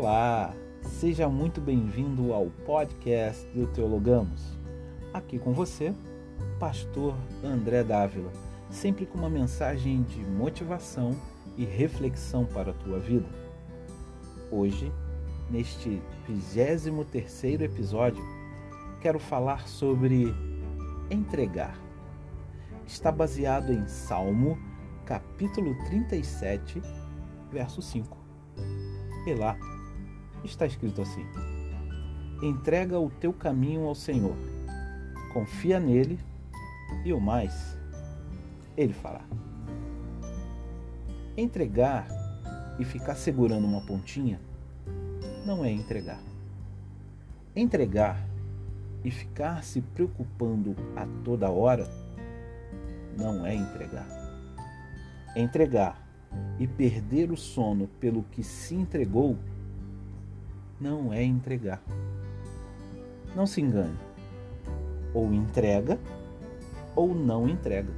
Olá, seja muito bem-vindo ao podcast do Teologamos. Aqui com você, Pastor André Dávila, sempre com uma mensagem de motivação e reflexão para a tua vida. Hoje, neste 23 episódio, quero falar sobre entregar. Está baseado em Salmo, capítulo 37, verso 5. E lá está escrito assim: Entrega o teu caminho ao Senhor, confia nele e o mais ele fará. Entregar e ficar segurando uma pontinha não é entregar. Entregar e ficar se preocupando a toda hora não é entregar. Entregar e perder o sono pelo que se entregou não é entregar. Não se engane. Ou entrega ou não entrega.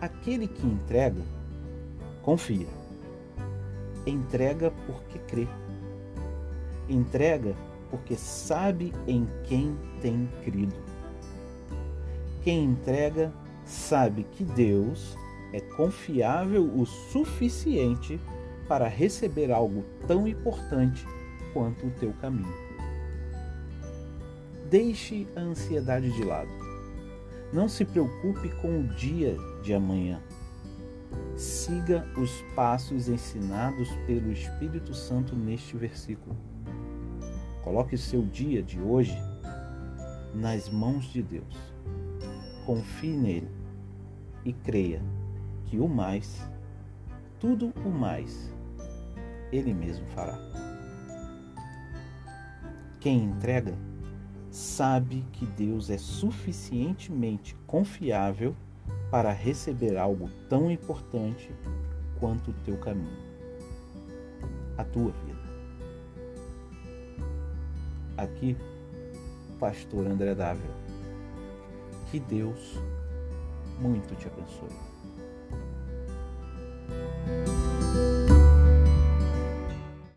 Aquele que entrega, confia. Entrega porque crê. Entrega porque sabe em quem tem crido. Quem entrega sabe que Deus é confiável o suficiente para receber algo tão importante quanto o teu caminho. Deixe a ansiedade de lado. Não se preocupe com o dia de amanhã. Siga os passos ensinados pelo Espírito Santo neste versículo. Coloque seu dia de hoje nas mãos de Deus. Confie nele e creia que o mais, tudo o mais, ele mesmo fará. Quem entrega sabe que Deus é suficientemente confiável para receber algo tão importante quanto o teu caminho, a tua vida. Aqui, Pastor André Dávila. Que Deus muito te abençoe.